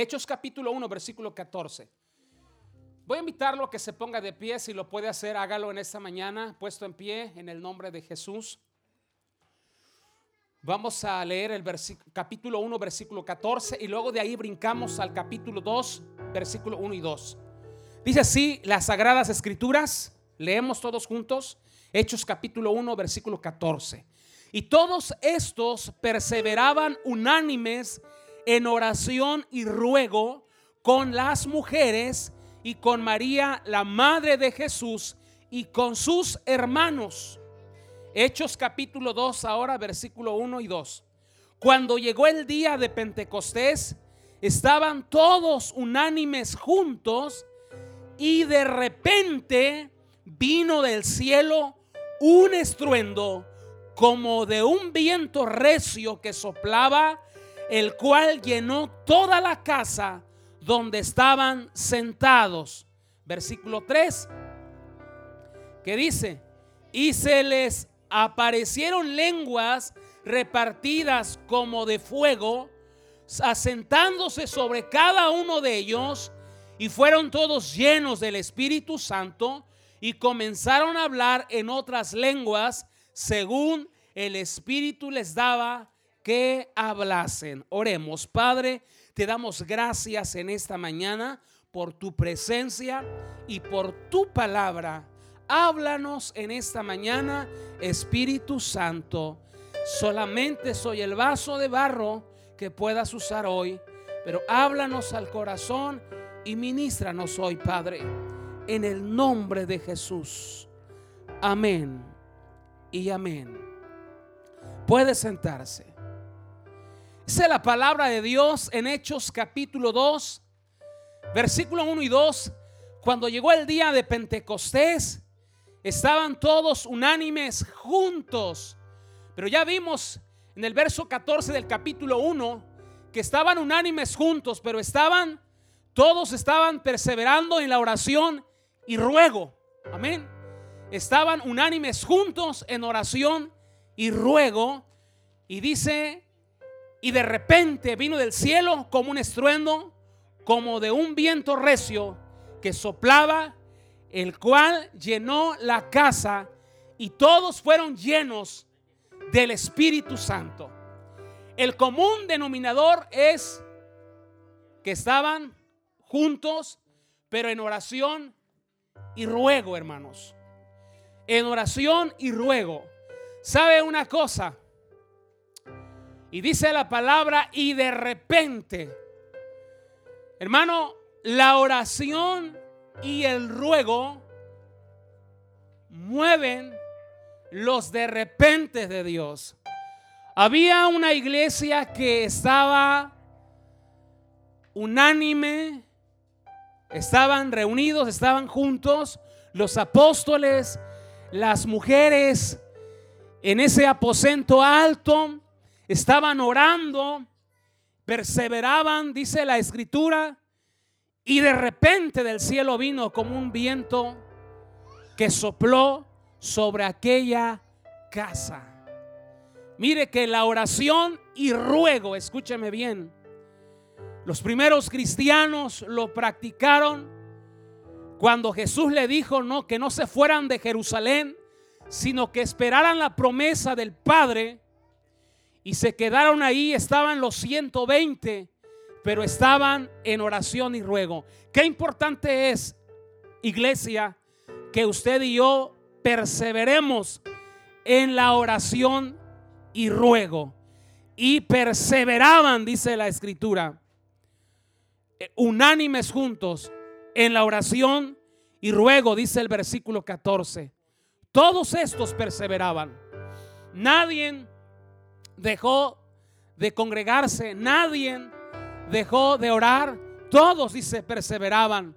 Hechos capítulo 1, versículo 14. Voy a invitarlo a que se ponga de pie, si lo puede hacer, hágalo en esta mañana, puesto en pie en el nombre de Jesús. Vamos a leer el capítulo 1, versículo 14 y luego de ahí brincamos al capítulo 2, versículo 1 y 2. Dice así las sagradas escrituras, leemos todos juntos, Hechos capítulo 1, versículo 14. Y todos estos perseveraban unánimes en oración y ruego con las mujeres y con María, la madre de Jesús, y con sus hermanos. Hechos capítulo 2, ahora versículo 1 y 2. Cuando llegó el día de Pentecostés, estaban todos unánimes juntos y de repente vino del cielo un estruendo como de un viento recio que soplaba, el cual llenó toda la casa donde estaban sentados. Versículo 3, que dice, y se les aparecieron lenguas repartidas como de fuego, asentándose sobre cada uno de ellos, y fueron todos llenos del Espíritu Santo, y comenzaron a hablar en otras lenguas, según el Espíritu les daba que hablasen. Oremos, Padre, te damos gracias en esta mañana por tu presencia y por tu palabra. Háblanos en esta mañana, Espíritu Santo. Solamente soy el vaso de barro que puedas usar hoy, pero háblanos al corazón y ministranos hoy, Padre, en el nombre de Jesús. Amén y amén. Puede sentarse. Dice la palabra de Dios en Hechos capítulo 2, versículo 1 y 2. Cuando llegó el día de Pentecostés, estaban todos unánimes juntos. Pero ya vimos en el verso 14 del capítulo 1 que estaban unánimes juntos, pero estaban, todos estaban perseverando en la oración y ruego. Amén. Estaban unánimes juntos en oración y ruego. Y dice y de repente vino del cielo como un estruendo, como de un viento recio que soplaba, el cual llenó la casa y todos fueron llenos del Espíritu Santo. El común denominador es que estaban juntos, pero en oración y ruego, hermanos. En oración y ruego. ¿Sabe una cosa? Y dice la palabra, y de repente, hermano, la oración y el ruego mueven los de repente de Dios. Había una iglesia que estaba unánime, estaban reunidos, estaban juntos, los apóstoles, las mujeres, en ese aposento alto estaban orando, perseveraban, dice la escritura, y de repente del cielo vino como un viento que sopló sobre aquella casa. Mire que la oración y ruego, escúcheme bien, los primeros cristianos lo practicaron cuando Jesús le dijo no que no se fueran de Jerusalén, sino que esperaran la promesa del Padre y se quedaron ahí, estaban los 120, pero estaban en oración y ruego. Qué importante es, iglesia, que usted y yo perseveremos en la oración y ruego. Y perseveraban, dice la escritura, eh, unánimes juntos en la oración y ruego, dice el versículo 14. Todos estos perseveraban. Nadie dejó de congregarse, nadie dejó de orar, todos, dice, perseveraban.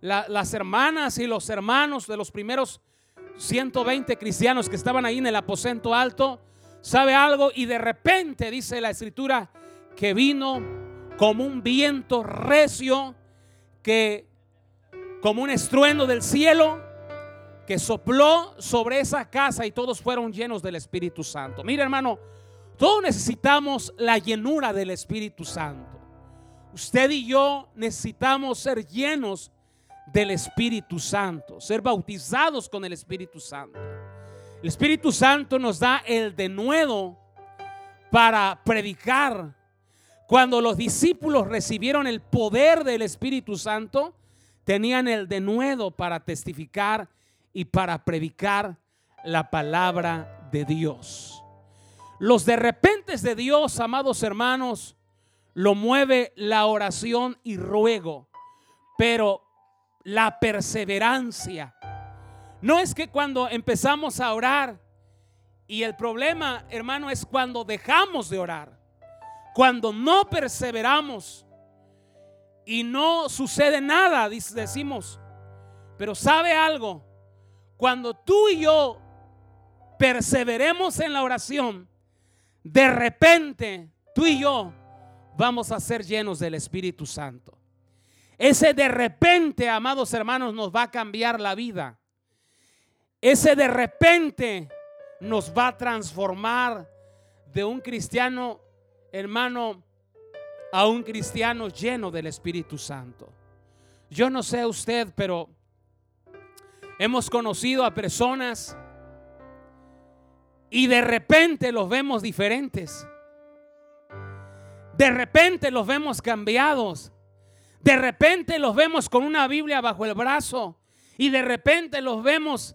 las hermanas y los hermanos de los primeros 120 cristianos que estaban ahí en el aposento alto, sabe algo y de repente dice la escritura que vino como un viento recio, que como un estruendo del cielo, que sopló sobre esa casa y todos fueron llenos del Espíritu Santo. Mira hermano, todos necesitamos la llenura del Espíritu Santo. usted y yo necesitamos ser llenos del Espíritu Santo, ser bautizados con el Espíritu Santo. El Espíritu Santo nos da el denuedo para predicar. Cuando los discípulos recibieron el poder del Espíritu Santo, tenían el denuedo para testificar y para predicar la palabra de Dios. Los de repente de Dios, amados hermanos, lo mueve la oración y ruego, pero la perseverancia. No es que cuando empezamos a orar, y el problema, hermano, es cuando dejamos de orar, cuando no perseveramos y no sucede nada, decimos. Pero sabe algo, cuando tú y yo perseveremos en la oración, de repente tú y yo vamos a ser llenos del Espíritu Santo. Ese de repente, amados hermanos, nos va a cambiar la vida. Ese de repente nos va a transformar de un cristiano, hermano, a un cristiano lleno del Espíritu Santo. Yo no sé usted, pero hemos conocido a personas y de repente los vemos diferentes. De repente los vemos cambiados. De repente los vemos con una Biblia bajo el brazo. Y de repente los vemos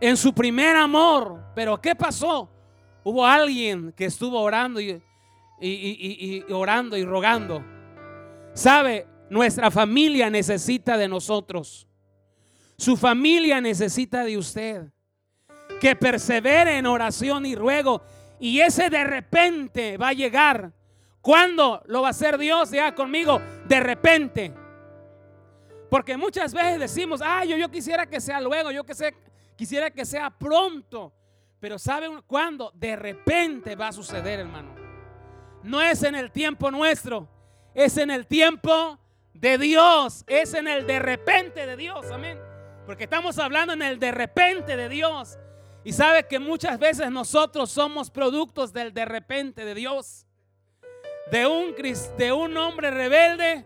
en su primer amor. Pero ¿qué pasó? Hubo alguien que estuvo orando y, orando y rogando. ¿Sabe? Nuestra familia necesita de nosotros. Su familia necesita de usted. Que persevere en oración y ruego. Y ese de repente va a llegar. ¿Cuándo lo va a hacer Dios ya conmigo? De repente. Porque muchas veces decimos, ah, yo, yo quisiera que sea luego, yo que sé, Quisiera que sea pronto. Pero ¿saben cuándo? De repente va a suceder, hermano. No es en el tiempo nuestro. Es en el tiempo de Dios. Es en el de repente de Dios. Amén. Porque estamos hablando en el de repente de Dios. Y sabe que muchas veces nosotros somos productos del de repente de Dios. De un, de un hombre rebelde.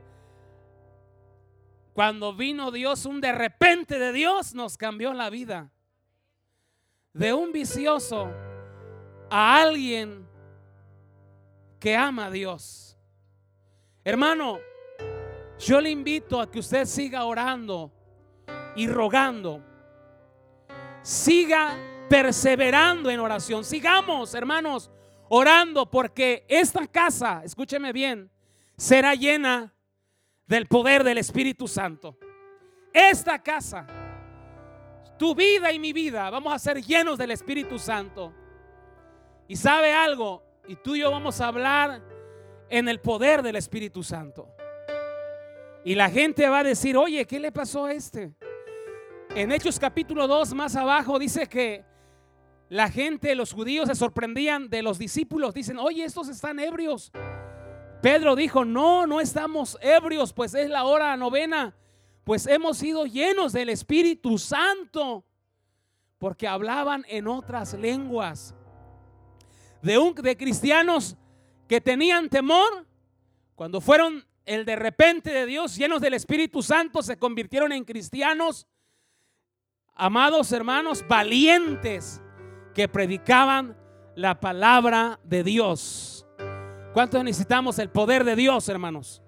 Cuando vino Dios, un de repente de Dios nos cambió la vida de un vicioso a alguien que ama a Dios. Hermano, yo le invito a que usted siga orando y rogando. Siga perseverando en oración. Sigamos, hermanos, orando porque esta casa, escúcheme bien, será llena del poder del Espíritu Santo. Esta casa tu vida y mi vida vamos a ser llenos del Espíritu Santo. Y sabe algo, y tú y yo vamos a hablar en el poder del Espíritu Santo. Y la gente va a decir, oye, ¿qué le pasó a este? En Hechos capítulo 2, más abajo, dice que la gente, los judíos se sorprendían de los discípulos. Dicen, oye, estos están ebrios. Pedro dijo, no, no estamos ebrios, pues es la hora novena pues hemos sido llenos del Espíritu Santo, porque hablaban en otras lenguas. De, un, de cristianos que tenían temor, cuando fueron el de repente de Dios, llenos del Espíritu Santo, se convirtieron en cristianos, amados hermanos, valientes, que predicaban la palabra de Dios. ¿Cuántos necesitamos el poder de Dios, hermanos?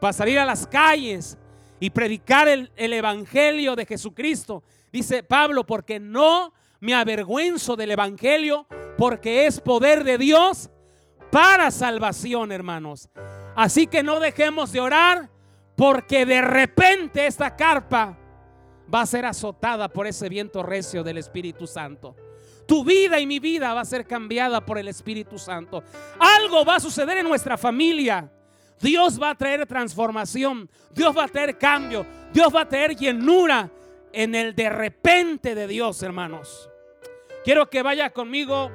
Para salir a las calles y predicar el, Evangelio de Jesucristo. Dice Pablo, porque no me avergüenzo del Evangelio, porque es poder de Dios para salvación, hermanos. Así que no dejemos de orar, porque de repente esta carpa va a ser azotada por ese viento recio del Espíritu Santo. Tu vida y mi vida va a ser cambiada por el Espíritu Santo. Algo va a suceder en nuestra familia. Dios va a traer transformación, Dios va a traer cambio, Dios va a traer llenura en el de repente de Dios, hermanos. Quiero que vaya conmigo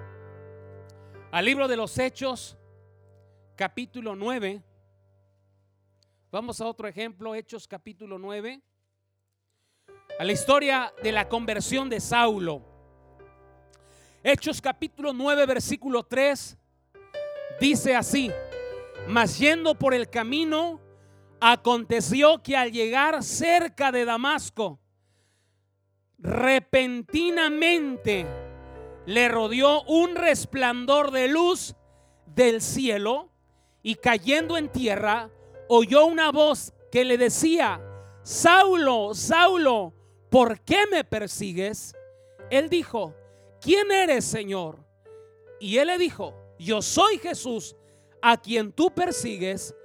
al libro de los Hechos, capítulo 9. Vamos a otro ejemplo, Hechos capítulo 9. A la historia de la conversión de Saulo. Hechos capítulo 9, versículo 3. Dice así mas yendo por el camino, Aconteció que al llegar cerca de Damasco, repentinamente le rodeó un resplandor de luz del cielo y cayendo en tierra, oyó una voz que le decía, Saulo, Saulo, ¿por qué me persigues? Él dijo, ¿quién eres, Señor? Y él le dijo, yo soy Jesús, a quien tú persigues.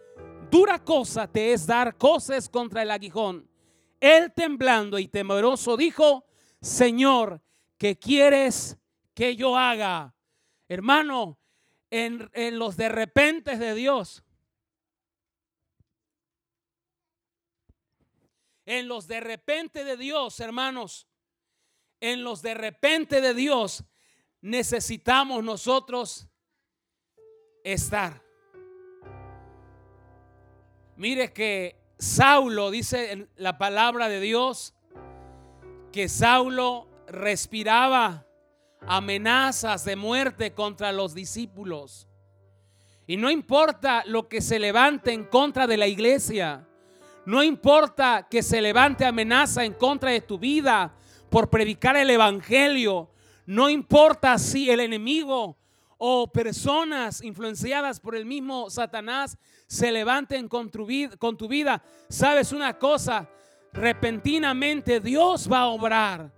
Dura cosa te es dar cosas contra el aguijón. Él temblando y temeroso dijo, Señor, ¿qué quieres que yo haga? Hermano, en, en los de repente de Dios, en los de repente de Dios, hermanos, en los de repente de Dios necesitamos nosotros estar. Mire que Saulo, dice la palabra de Dios, que Saulo respiraba amenazas de muerte contra los discípulos. Y no importa lo que se levante en contra de la iglesia, no importa que se levante amenaza en contra de tu vida por predicar el Evangelio, no importa si el enemigo o personas influenciadas por el mismo Satanás se levanten con tu, vida, con tu vida, sabes una cosa, repentinamente Dios va a obrar.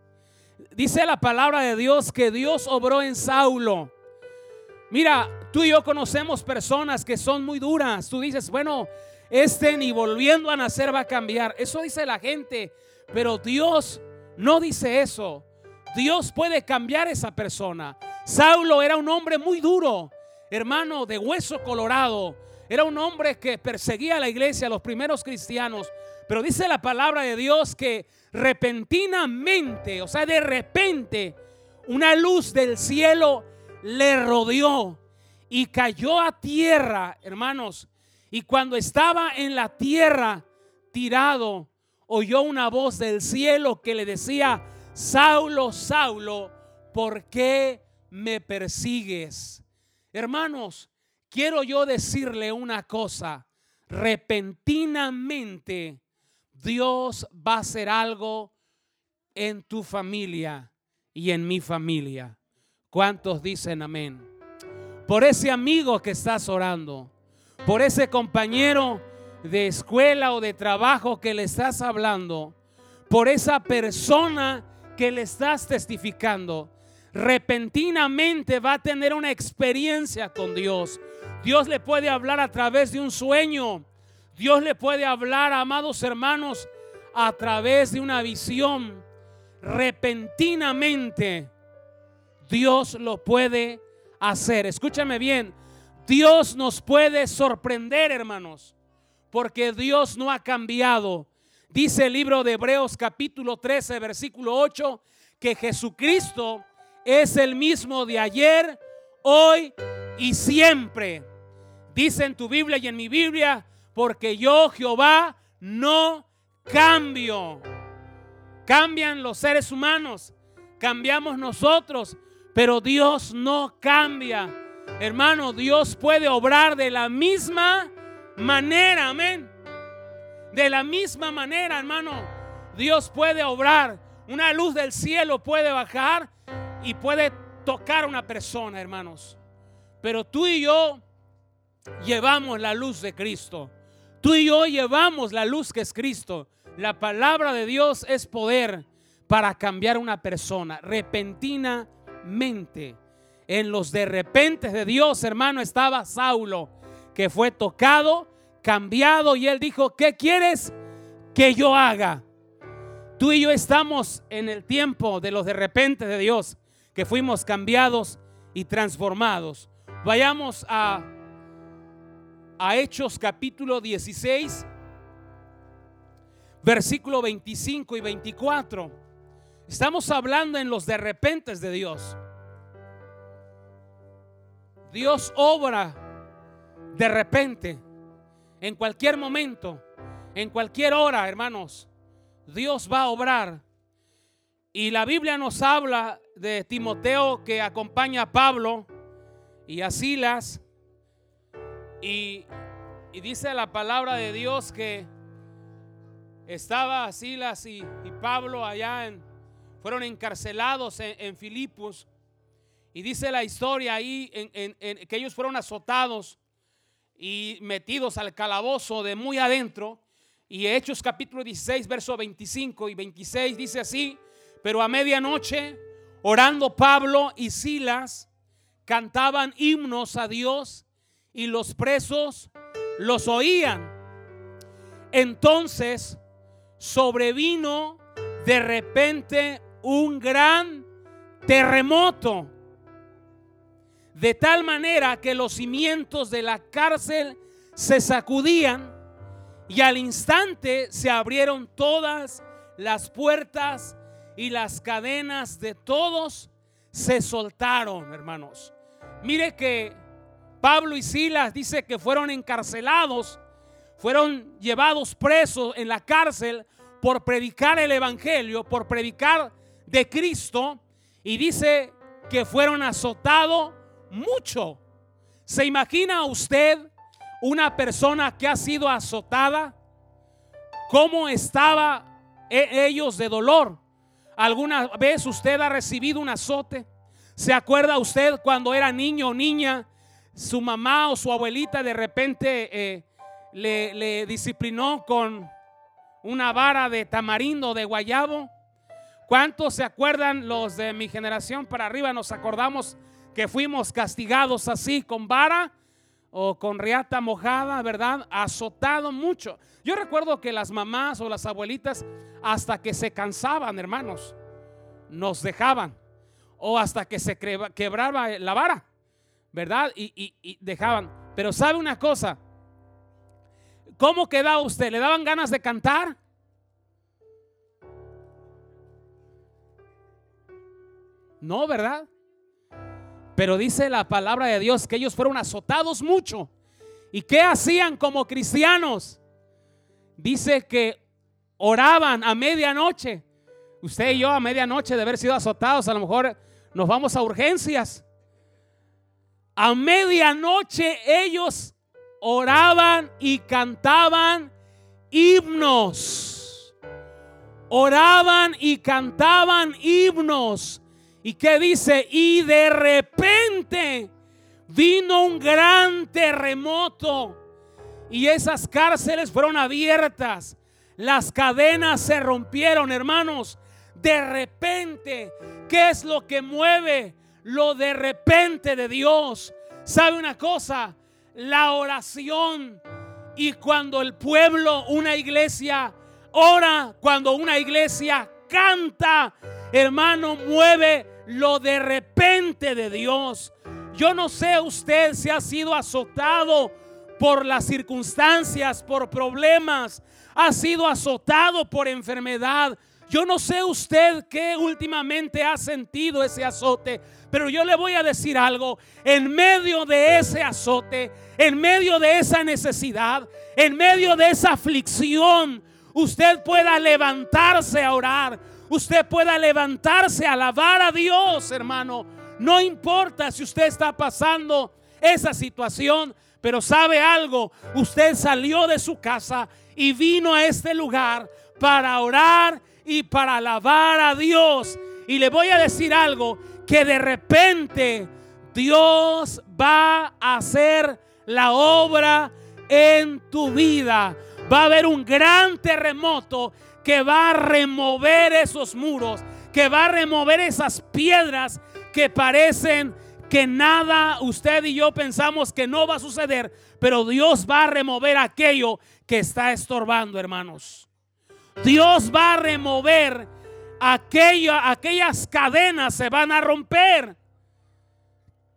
Dice la palabra de Dios que Dios obró en Saulo. Mira, tú y yo conocemos personas que son muy duras. Tú dices, bueno, este ni volviendo a nacer va a cambiar. Eso dice la gente, pero Dios no dice eso. Dios puede cambiar esa persona. Saulo era un hombre muy duro, hermano, de hueso colorado. Era un hombre que perseguía a la iglesia, a los primeros cristianos. Pero dice la palabra de Dios que repentinamente, o sea, de repente, una luz del cielo le rodeó y cayó a tierra, hermanos. Y cuando estaba en la tierra tirado, oyó una voz del cielo que le decía, Saulo, Saulo, ¿por qué me persigues? Hermanos, quiero yo decirle una cosa. Repentinamente Dios va a hacer algo en tu familia y en mi familia. ¿Cuántos dicen amén? Por ese amigo que estás orando, por ese compañero de escuela o de trabajo que le estás hablando, por esa persona que le estás testificando, repentinamente va a tener una experiencia con Dios. Dios le puede hablar a través de un sueño. Dios le puede hablar, amados hermanos, a través de una visión. Repentinamente Dios lo puede hacer. Escúchame bien. Dios nos puede sorprender, hermanos porque Dios no ha cambiado. Dice el libro de Hebreos capítulo 13, versículo 8, que Jesucristo es el mismo de ayer, hoy y siempre. Dice en tu Biblia y en mi Biblia, porque yo Jehová no cambio. Cambian los seres humanos, cambiamos nosotros, pero Dios no cambia. Hermano, Dios puede obrar de la misma manera, amén. De la misma manera, hermano, Dios puede obrar. Una luz del cielo puede bajar y puede tocar a una persona, hermanos. Pero tú y yo llevamos la luz de Cristo. Tú y yo llevamos la luz que es Cristo. La palabra de Dios es poder para cambiar una persona repentinamente. En los de repente de Dios, hermano, estaba Saulo que fue tocado, cambiado y él dijo, ¿qué quieres que yo haga? Tú y yo estamos en el tiempo de los de repente de Dios, que fuimos cambiados y transformados. Vayamos a, a Hechos capítulo 16, versículo 25 y 24. Estamos hablando en los de repente de Dios. Dios obra de repente, en cualquier momento, en cualquier hora, hermanos, Dios va a obrar. Y la Biblia nos habla de Timoteo que acompaña a Pablo y a Silas. Y dice la palabra de Dios que estaba Silas y, Pablo allá en, fueron encarcelados en, Filipos. Y dice la historia ahí en, que ellos fueron azotados y metidos al calabozo de muy adentro. Y Hechos capítulo 16, verso 25 y 26 dice así, pero a medianoche, orando Pablo y Silas, cantaban himnos a Dios y los presos los oían. Entonces sobrevino de repente un gran terremoto, de tal manera que los cimientos de la cárcel se sacudían y al instante se abrieron todas las puertas y las cadenas de todos se soltaron, hermanos. Mire que Pablo y Silas dice que fueron encarcelados, fueron llevados presos en la cárcel por predicar el Evangelio, por predicar de Cristo. Y dice que fueron azotados mucho. ¿Se imagina usted una persona que ha sido azotada? ¿Cómo estaba e-, ellos de dolor? ¿Alguna vez usted ha recibido un azote? ¿Se acuerda usted cuando era niño o niña su mamá o su abuelita de repente eh, le, disciplinó con una vara de tamarindo de guayabo. ¿Cuántos se acuerdan los de mi generación para arriba? Nos acordamos que fuimos castigados así con vara o con riata mojada, ¿verdad? Azotado mucho. Yo recuerdo que las mamás o las abuelitas hasta que se cansaban, hermanos, nos dejaban o hasta que se quebraba la vara. ¿verdad? Y, dejaban. Pero sabe una cosa, ¿cómo quedaba usted? ¿Le daban ganas de cantar? No, ¿verdad? Pero dice la palabra de Dios que ellos fueron azotados mucho. ¿Y qué hacían como cristianos? Dice que oraban a medianoche. Usted y yo a medianoche de haber sido azotados, a lo mejor nos vamos a urgencias. A medianoche ellos oraban y cantaban himnos. Oraban y cantaban himnos. ¿Y qué dice? Y de repente vino un gran terremoto y esas cárceles fueron abiertas. Las cadenas se rompieron, hermanos. De repente, ¿qué es lo que mueve lo de repente de Dios. ¿Sabe una cosa? La oración. Y cuando el pueblo, una iglesia, ora, cuando una iglesia canta, hermano, mueve lo de repente de Dios. Yo no sé usted si ha sido azotado por las circunstancias, por problemas, ha sido azotado por enfermedad. Yo no sé usted qué últimamente ha sentido ese azote, pero yo le voy a decir algo, en medio de ese azote, en medio de esa necesidad, en medio de esa aflicción, usted pueda levantarse a orar, usted pueda levantarse a alabar a Dios, hermano. No importa si usted está pasando esa situación, pero sabe algo, usted salió de su casa y vino a este lugar para orar y para alabar a Dios. Y le voy a decir algo, que de repente Dios va a hacer la obra en tu vida. Va a haber un gran terremoto que va a remover esos muros, que va a remover esas piedras que parecen que nada usted y yo pensamos que no va a suceder, pero Dios va a remover aquello que está estorbando, hermanos. Dios va a remover aquellas cadenas se van a romper.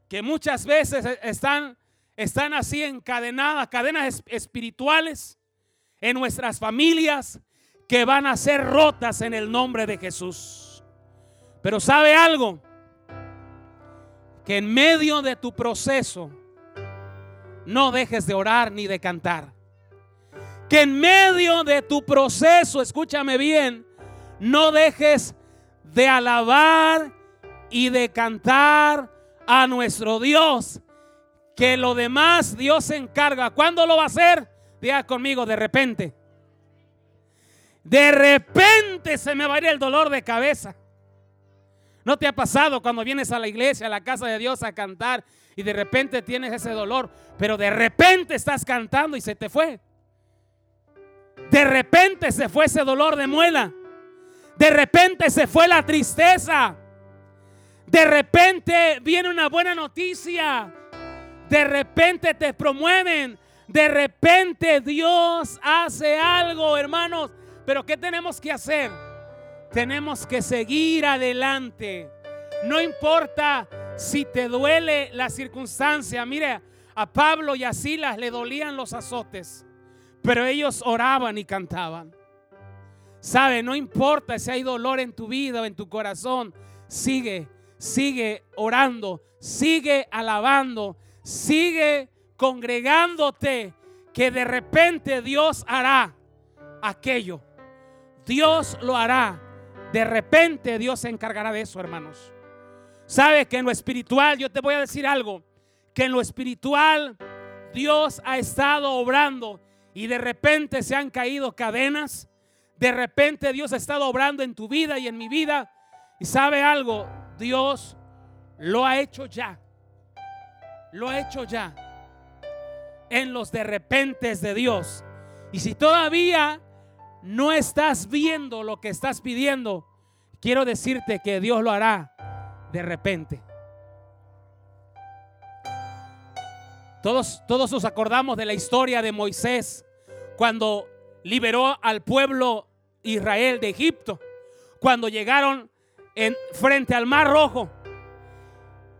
Que muchas veces e, están, están así encadenadas, cadenas espirituales en nuestras familias que van a ser rotas en el nombre de Jesús. Pero sabe algo, que en medio de tu proceso no dejes de orar ni de cantar. Que en medio de tu proceso, escúchame bien, no dejes de alabar y de cantar a nuestro Dios. Que lo demás Dios se encarga. ¿Cuándo lo va a hacer? Diga conmigo, de repente. De repente se me va a ir el dolor de cabeza. ¿No te ha pasado cuando vienes a la iglesia, a la casa de Dios a cantar y de repente tienes ese dolor, pero de repente estás cantando y se te fue? De repente se fue ese dolor de muela. De repente se fue la tristeza. De repente viene una buena noticia. De repente te promueven. De repente Dios hace algo, hermanos. Pero ¿qué tenemos que hacer? Tenemos que seguir adelante. No importa si te duele la circunstancia. Mire, a Pablo y a Silas le dolían los azotes, pero ellos oraban y cantaban. Sabe, no importa si hay dolor en tu vida o en tu corazón, sigue, sigue orando, sigue alabando, sigue congregándote, que de repente Dios hará aquello. Dios lo hará. De repente Dios se encargará de eso, hermanos. Sabe que en lo espiritual, yo te voy a decir algo, que en lo espiritual Dios ha estado obrando y de repente se han caído cadenas. De repente Dios ha estado obrando en tu vida y en mi vida. Y sabe algo, Dios lo ha hecho ya. Lo ha hecho ya. En los de repentes de Dios. Y si todavía no estás viendo lo que estás pidiendo, quiero decirte que Dios lo hará de repente. Todos, todos nos acordamos de la historia de Moisés cuando liberó al pueblo Israel de Egipto, cuando llegaron en, frente al Mar Rojo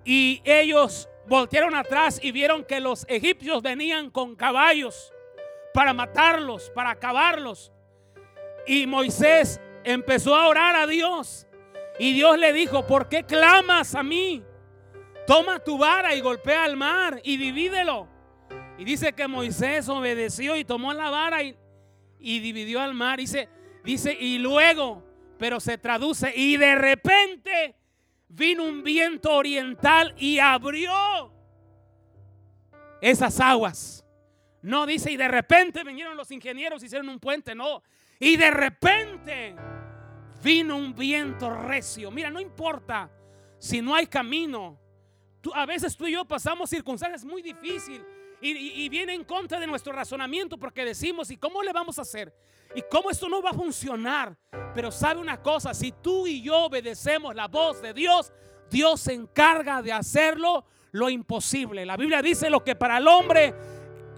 y ellos voltearon atrás y vieron que los egipcios venían con caballos para matarlos, para acabarlos. Y Moisés empezó a orar a Dios. Y Dios le dijo, ¿por qué clamas a mí? Toma tu vara y golpea al mar y divídelo. Y dice que Moisés obedeció y tomó la vara y, y dividió al mar. Dice, dice, y luego, pero se traduce, y de repente vino un viento oriental y abrió esas aguas. No dice, y de repente vinieron los ingenieros hicieron un puente, no. Y de repente vino un viento recio. Mira, no importa si no hay camino. a veces tú y yo pasamos circunstancias muy difíciles y, viene en contra de nuestro razonamiento porque decimos, ¿y cómo le vamos a hacer? ¿Y cómo esto no va a funcionar? Pero sabe una cosa, si tú y yo obedecemos la voz de Dios, Dios se encarga de hacerlo lo imposible. La Biblia dice lo que para el hombre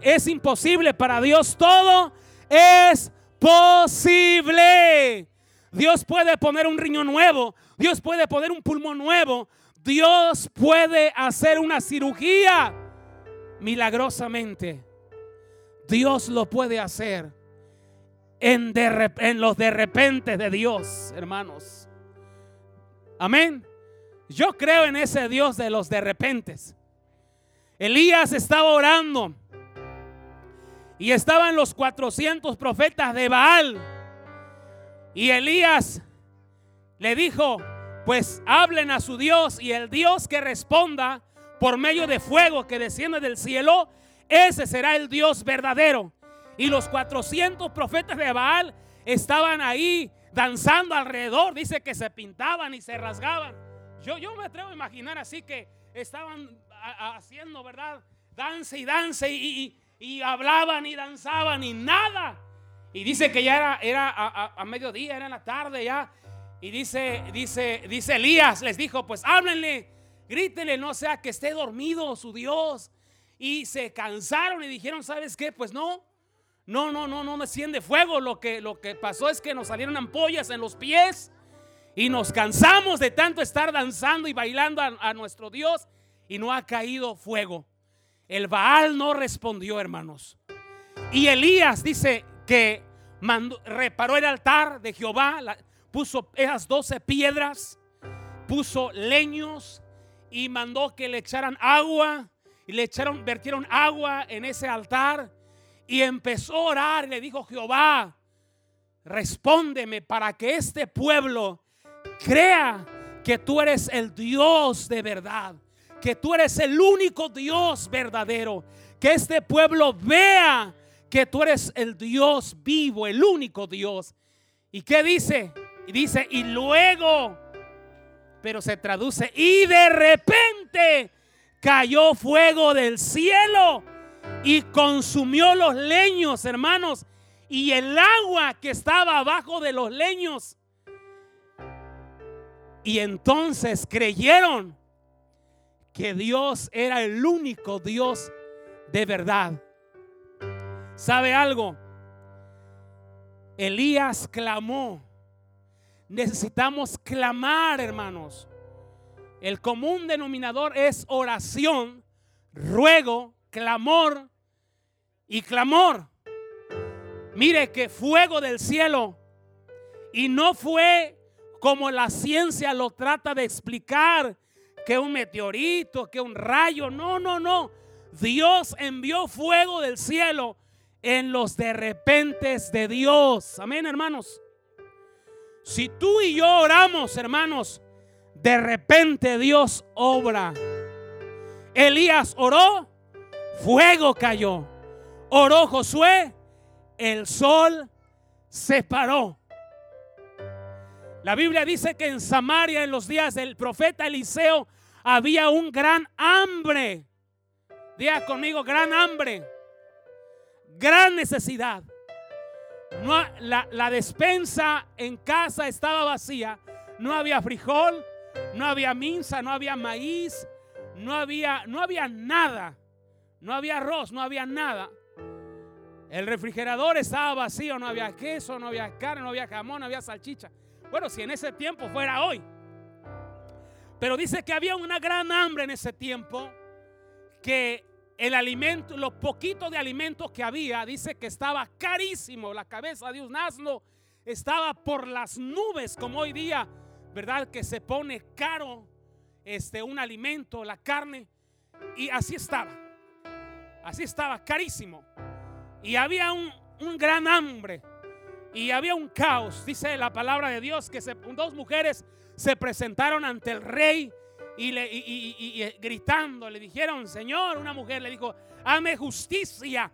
es imposible, para Dios todo es posible. Dios puede poner un riñón nuevo, Dios puede poner un pulmón nuevo, Dios puede hacer una cirugía milagrosamente. Dios lo puede hacer en, en los de repente de Dios, hermanos. Amén. Yo creo en ese Dios de los de repentes. Elías estaba orando y estaban los 400 profetas de Baal. Y Elías le dijo, pues hablen a su Dios y el Dios que responda por medio de fuego que desciende del cielo, ese será el Dios verdadero. Y los 400 profetas de Baal estaban ahí danzando alrededor. Dice que se pintaban y se rasgaban. Yo, yo me atrevo a imaginar así que estaban haciendo, ¿verdad? Danza y danza y, hablaban y danzaban y nada. Y dice que ya era, era a, a, mediodía, era en la tarde ya. Y dice, dice, dice Elías, les dijo, pues háblenle grítele, no sea que esté dormido su Dios. Y se cansaron y dijeron, ¿sabes qué? Pues no, no, no, no, no me enciende fuego. Lo que, lo que pasó es que nos salieron ampollas en los pies y nos cansamos de tanto estar danzando y bailando a, nuestro Dios y no ha caído fuego. El Baal no respondió, hermanos. Y Elías dice que reparó el altar de Jehová, puso esas doce piedras, puso leños y mandó que le echaran agua y le echaron, vertieron agua en ese altar y empezó a orar y le dijo Jehová, respóndeme para que este pueblo crea que tú eres el Dios de verdad, que tú eres el único Dios verdadero, que este pueblo vea que tú eres el Dios vivo, el único Dios. ¿Y qué dice? Y dice, y luego, pero se traduce, y de repente cayó fuego del cielo y consumió los leños, hermanos, y el agua que estaba abajo de los leños. Y entonces creyeron que Dios era el único Dios de verdad. ¿Sabe algo? Elías clamó. Necesitamos clamar, hermanos. El común denominador es oración, ruego, clamor y clamor. Mire que fuego del cielo. Y no fue como la ciencia lo trata de explicar, que un meteorito, que un rayo. No, no, no. Dios envió fuego del cielo en los de repentes de Dios. Amén, hermanos. Si tú y yo oramos, hermanos, de repente Dios obra. Elías oró, fuego cayó. Oró Josué, el sol se paró. La Biblia dice que en Samaria en los días del profeta Eliseo había un gran hambre. Diga conmigo, gran hambre. Gran necesidad. La despensa en casa estaba vacía. No había frijol, no había minza, no había maíz, no había, no había nada. No había arroz, no había nada. El refrigerador estaba vacío, no había queso, no había carne, no había jamón, no había salchicha. Bueno, si en ese tiempo fuera hoy. Pero dice que había una gran hambre en ese tiempo, que el alimento, los poquitos de alimentos que había, dice que estaba carísimo. La cabeza de un asno estaba por las nubes, como hoy día, ¿verdad? Que se pone caro este, un alimento, la carne. Y así estaba. Así estaba, carísimo. Y había un, un gran hambre. Y había un caos, dice la palabra de Dios, que dos mujeres se presentaron ante el rey y, le, eh, gritando, le dijeron, Señor, una mujer le dijo, hame justicia,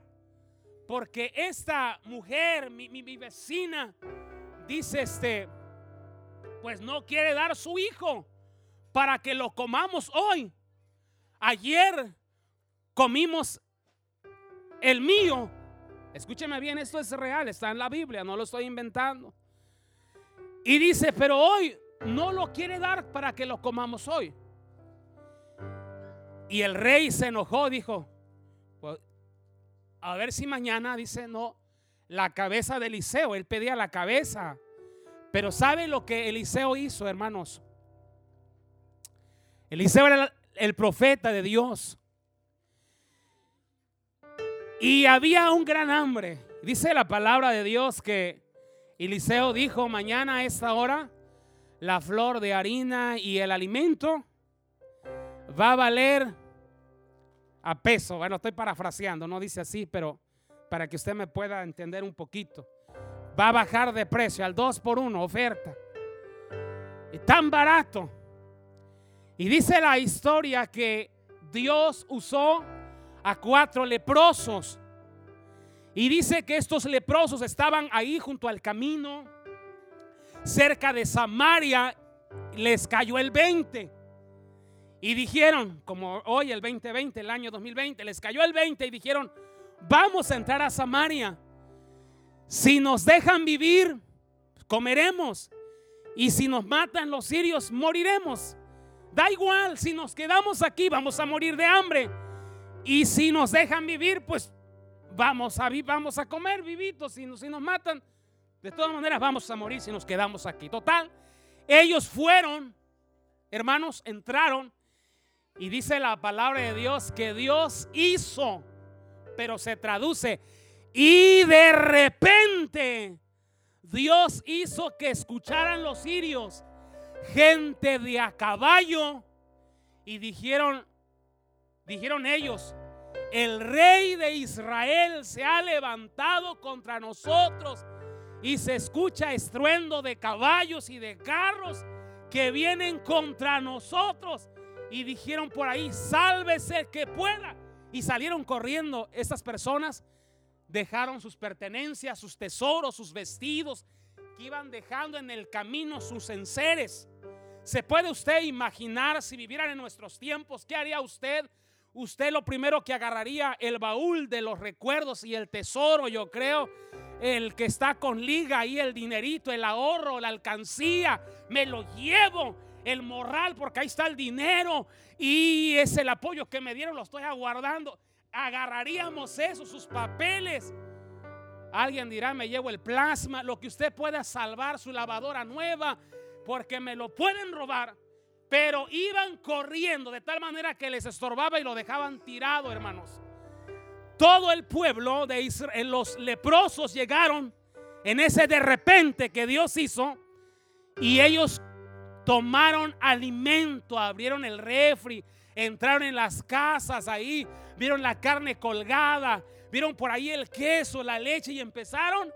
porque esta mujer, mi, mi vecina, dice este, pues no quiere dar su hijo para que lo comamos hoy. Ayer comimos el mío Escúcheme bien, esto es real, está en la Biblia, no lo estoy inventando. Y dice, pero hoy no lo quiere dar para que lo comamos hoy. Y el rey se enojó, dijo, pues, a ver si mañana, dice, no, la cabeza de Eliseo, él pedía la cabeza. Pero ¿sabe lo que Eliseo hizo, hermanos? Eliseo era el profeta de Dios. Y había un gran hambre. Dice la palabra de Dios que Eliseo dijo, mañana a esta hora la flor de harina y el alimento va a valer a peso. Bueno, estoy parafraseando, no dice así, pero para que usted me pueda entender un poquito. Va a bajar de precio al 2 por 1, oferta. Es tan barato. Y dice la historia que Dios usó a cuatro leprosos. Y dice que estos leprosos estaban ahí junto al camino, cerca de Samaria, les cayó el 20. Y dijeron, como hoy el 2020, el año 2020, les cayó el 20 y dijeron, vamos a entrar a Samaria. Si nos dejan vivir, comeremos. Y si nos matan los sirios, moriremos. Da igual, si nos quedamos aquí, vamos a morir de hambre. Y si nos dejan vivir, pues vamos a, vamos a comer vivitos. Si, si nos matan, de todas maneras vamos a morir si nos quedamos aquí. Total, ellos fueron, hermanos, entraron. Y dice la palabra de Dios que Dios hizo, pero se traduce. Y de repente Dios hizo que escucharan los sirios, gente de a caballo, y dijeron, Dijeron ellos, el rey de Israel se ha levantado contra nosotros y se escucha estruendo de caballos y de carros que vienen contra nosotros. Y dijeron por ahí, sálvese que pueda. Y salieron corriendo estas personas dejaron sus pertenencias, sus tesoros, sus vestidos, que iban dejando en el camino sus enseres. ¿Se puede usted imaginar si vivieran en nuestros tiempos? ¿Qué haría usted? Usted lo primero que agarraría el baúl de los recuerdos y el tesoro, yo creo, el que está con liga y el dinerito, el ahorro, la alcancía, me lo llevo, el morral, porque ahí está el dinero y es el apoyo que me dieron, lo estoy aguardando. Agarraríamos eso, sus papeles. Alguien dirá, me llevo el plasma, lo que usted pueda salvar, su lavadora nueva, porque me lo pueden robar. Pero iban corriendo de tal manera que les estorbaba y lo dejaban tirado, hermanos. Todo el pueblo de Israel, los leprosos llegaron en ese de repente que Dios hizo y ellos tomaron alimento, abrieron el refri, entraron en las casas ahí, vieron la carne colgada, vieron por ahí el queso, la leche y empezaron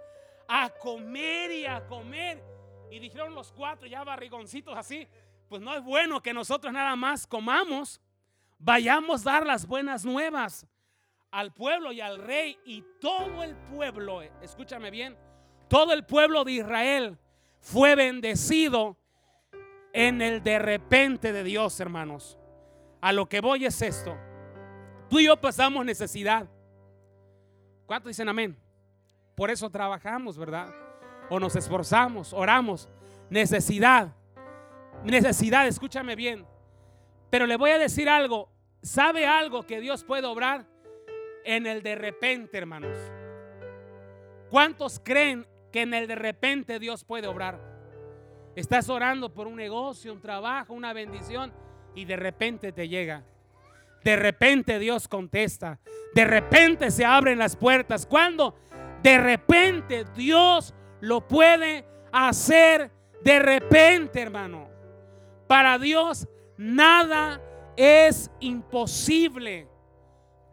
a comer y a comer. Y dijeron los cuatro ya barrigoncitos así, pues no es bueno que nosotros nada más comamos, vayamos a dar las buenas nuevas al pueblo y al rey y todo el pueblo, escúchame bien, todo el pueblo de Israel fue bendecido en el de repente de Dios, hermanos. A lo que voy es esto. Tú y yo pasamos necesidad. ¿Cuántos dicen amén? Por eso trabajamos, ¿verdad? O nos esforzamos, oramos. Necesidad. Necesidad, escúchame bien. Pero le voy a decir algo. ¿Sabe algo que Dios puede obrar? en el de repente, hermanos. ¿Cuántos creen que en el de repente Dios puede obrar? Estás orando por un negocio, un trabajo, una bendición y de repente te llega. De repente Dios contesta. De repente se abren las puertas. ¿Cuándo? De repente Dios lo puede hacer de repente, hermano. Para Dios nada es imposible.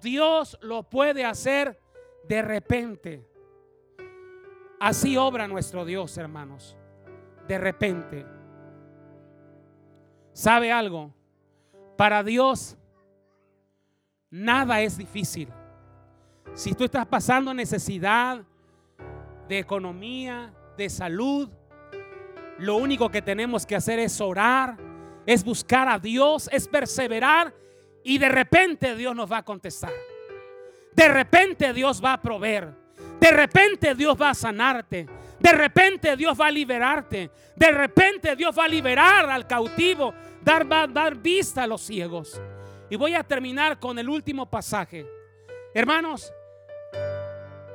Dios lo puede hacer de repente. Así obra nuestro Dios, hermanos. De repente. ¿Sabe algo? Para Dios nada es difícil. Si tú estás pasando necesidad de economía, de salud, lo único que tenemos que hacer es orar, es buscar a Dios, es perseverar y de repente Dios nos va a contestar. De repente Dios va a proveer. De repente Dios va a sanarte. De repente Dios va a liberarte. De repente Dios va a liberar al cautivo. Dar, va a dar vista a los ciegos. Y voy a terminar con el último pasaje. Hermanos,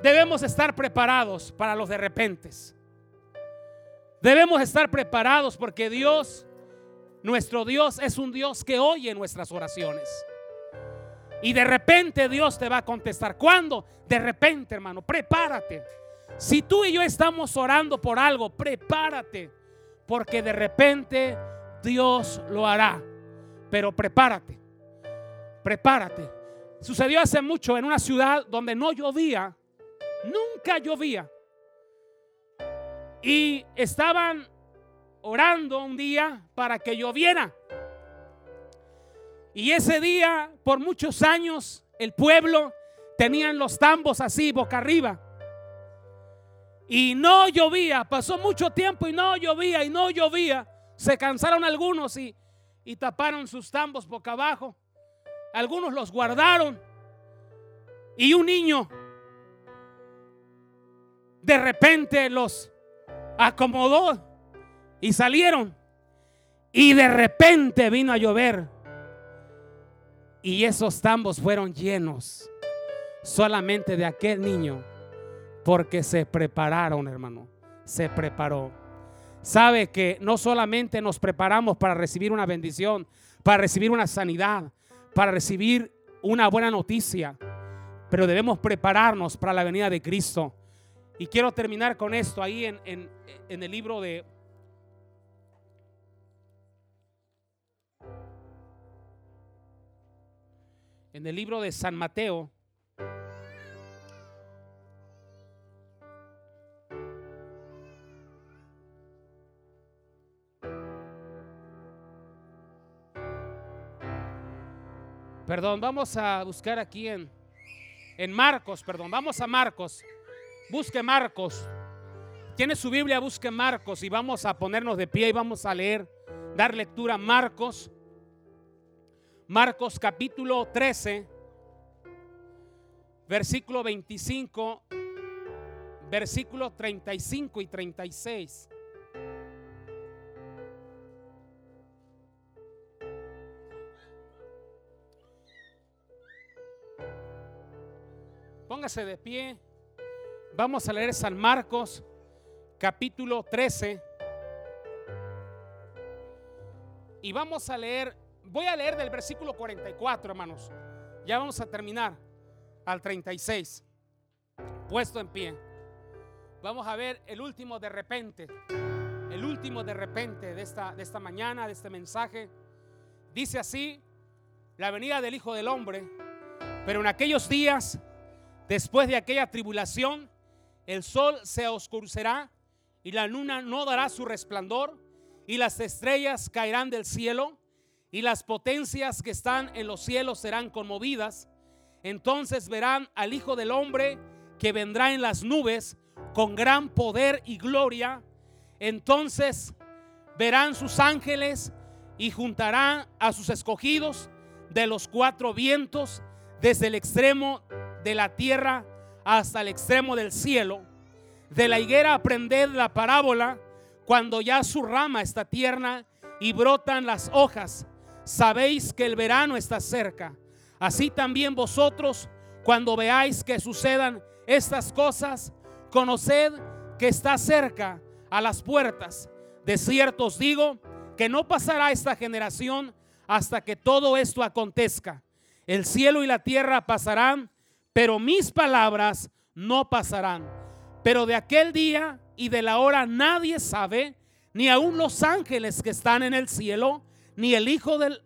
debemos estar preparados para los de repentes. Debemos estar preparados porque Dios nuestro Dios es un Dios que oye nuestras oraciones. Y de repente Dios te va a contestar. ¿Cuándo? De repente, hermano, prepárate. Si tú y yo estamos orando por algo, prepárate. Porque de repente Dios lo hará. Pero prepárate. Prepárate. Sucedió hace mucho en una ciudad donde no llovía. Nunca llovía. Y estaban orando un día para que lloviera. Y ese día, por muchos años, el pueblo tenían los tambos así, boca arriba. Y no llovía, pasó mucho tiempo y no llovía y no llovía. Se cansaron algunos y, y taparon sus tambos boca abajo. Algunos los guardaron. Y un niño de repente los acomodó y salieron. Y de repente vino a llover. Y esos tambos fueron llenos solamente de aquel niño. Porque se prepararon, hermano. Se preparó. Sabe que no solamente nos preparamos para recibir una bendición, para recibir una sanidad, para recibir una buena noticia, pero debemos prepararnos para la venida de Cristo. Y quiero terminar con esto ahí en, en el libro de en el libro de San Mateo, Perdón, vamos a buscar aquí en En Marcos, perdón. Vamos a Marcos. Busque Marcos. Tiene su Biblia, busque Marcos y vamos a ponernos de pie y vamos a leer, dar lectura a Marcos. Marcos capítulo 13, versículo 25, versículo 35 y 36. Póngase de pie. Vamos a leer San Marcos capítulo 13. Y vamos a leer, voy a leer del versículo 44, hermanos. Ya vamos a terminar al 36. Puesto en pie. Vamos a ver el último de repente. El último de repente de esta, de esta mañana, de este mensaje. Dice así, la venida del Hijo del Hombre. Pero en aquellos días Después de aquella tribulación, el sol se oscurecerá y la luna no dará su resplandor y las estrellas caerán del cielo y las potencias que están en los cielos serán conmovidas. Entonces verán al Hijo del Hombre que vendrá en las nubes con gran poder y gloria. Entonces verán sus ángeles y juntarán a sus escogidos de los cuatro vientos desde el extremo de la tierra hasta el extremo del cielo. De la higuera aprended la parábola cuando ya su rama está tierna y brotan las hojas. Sabéis que el verano está cerca. Así también vosotros, cuando veáis que sucedan estas cosas, conoced que está cerca a las puertas. De cierto os digo que no pasará esta generación hasta que todo esto acontezca. El cielo y la tierra pasarán, pero mis palabras no pasarán. Pero de aquel día y de la hora nadie sabe, ni aun los ángeles que están en el cielo, ni el Hijo del,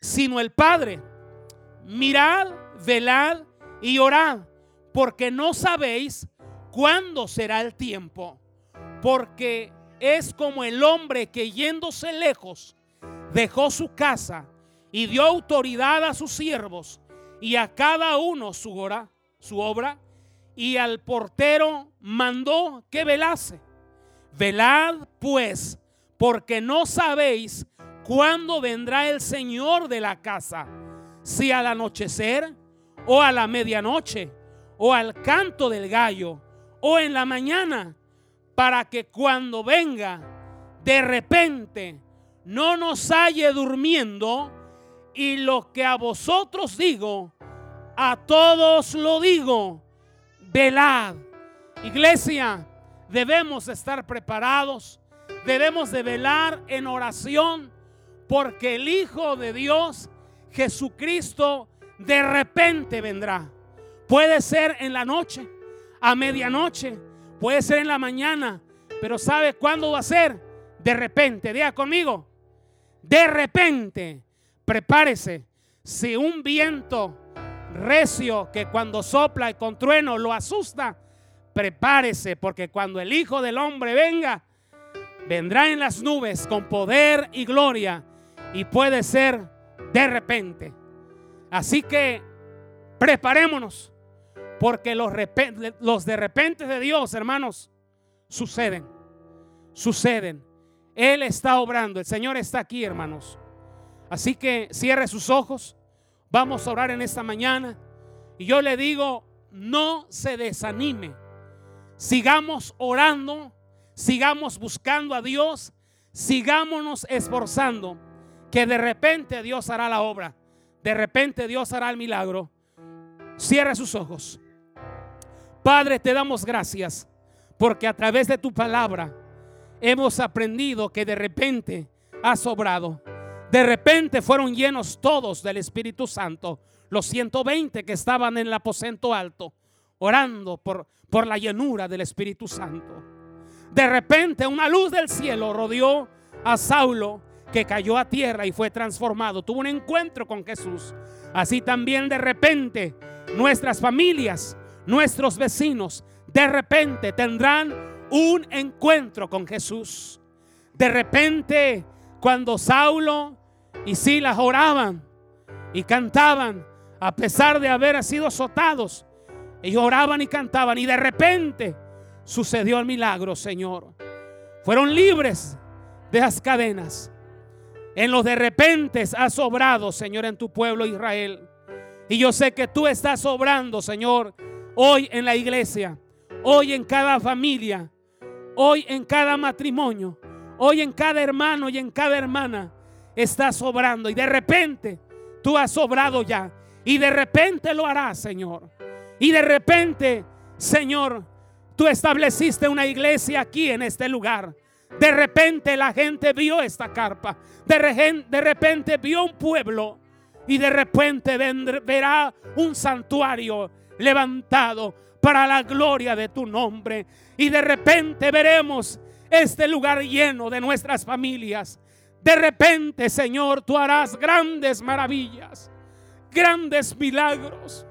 sino el Padre. Mirad, velad y orad, porque no sabéis cuándo será el tiempo. Porque es como el hombre que yéndose lejos dejó su casa y dio autoridad a sus siervos y a cada uno su hora, su obra, y al portero mandó que velase. Velad pues, porque no sabéis cuándo vendrá el Señor de la casa, si al anochecer, o a la medianoche, o al canto del gallo, o en la mañana, para que cuando venga, de repente, no nos halle durmiendo y lo que a vosotros digo, a todos lo digo, velad. Iglesia, debemos estar preparados, debemos de velar en oración, porque el Hijo de Dios, Jesucristo, de repente vendrá. Puede ser en la noche, a medianoche, puede ser en la mañana, pero ¿sabe cuándo va a ser? De repente, diga conmigo, de repente prepárese. Si un viento recio que cuando sopla y con trueno lo asusta, prepárese porque cuando el Hijo del Hombre venga, vendrá en las nubes con poder y gloria y puede ser de repente. Así que preparémonos porque los, los de repente de Dios, hermanos, suceden, suceden. Él está obrando, el Señor está aquí, hermanos. Así que cierre sus ojos. Vamos a orar en esta mañana. Y yo le digo, no se desanime. Sigamos orando, sigamos buscando a Dios, sigámonos esforzando, que de repente Dios hará la obra, de repente Dios hará el milagro. Cierre sus ojos. Padre, te damos gracias porque a través de tu palabra hemos aprendido que de repente has obrado. De repente fueron llenos todos del Espíritu Santo, los 120 que estaban en el aposento alto, orando por, por la llenura del Espíritu Santo. De repente una luz del cielo rodeó a Saulo, que cayó a tierra y fue transformado. Tuvo un encuentro con Jesús. Así también de repente nuestras familias, nuestros vecinos, de repente tendrán un encuentro con Jesús. De repente, cuando Saulo y Silas oraban y cantaban, a pesar de haber sido azotados, ellos oraban y cantaban y de repente sucedió el milagro, Señor. Fueron libres de las cadenas. En los de repente has sobrado, Señor, en tu pueblo Israel. Y yo sé que tú estás sobrando, Señor, hoy en la iglesia, hoy en cada familia, hoy en cada matrimonio, hoy en cada hermano y en cada hermana. Estás sobrando y de repente tú has sobrado ya. Y de repente lo harás, Señor. Y de repente, Señor, tú estableciste una iglesia aquí en este lugar. De repente la gente vio esta carpa. De, de repente vio un pueblo. Y de repente verá un santuario levantado para la gloria de tu nombre. Y de repente veremos este lugar lleno de nuestras familias. De repente, Señor, tú harás grandes maravillas, grandes milagros.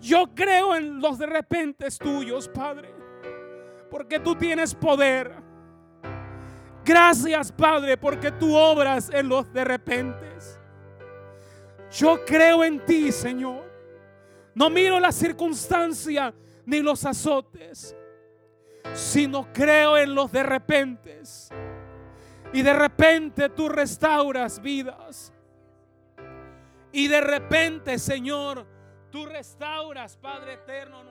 Yo creo en los de repente tuyos, Padre, porque tú tienes poder. Gracias, Padre, porque tú obras en los de repente. Yo creo en ti, Señor. No miro la circunstancia ni los azotes, sino creo en los de repente. Y de repente tú restauras vidas. Y de repente, Señor, Tú restauras, Padre eterno,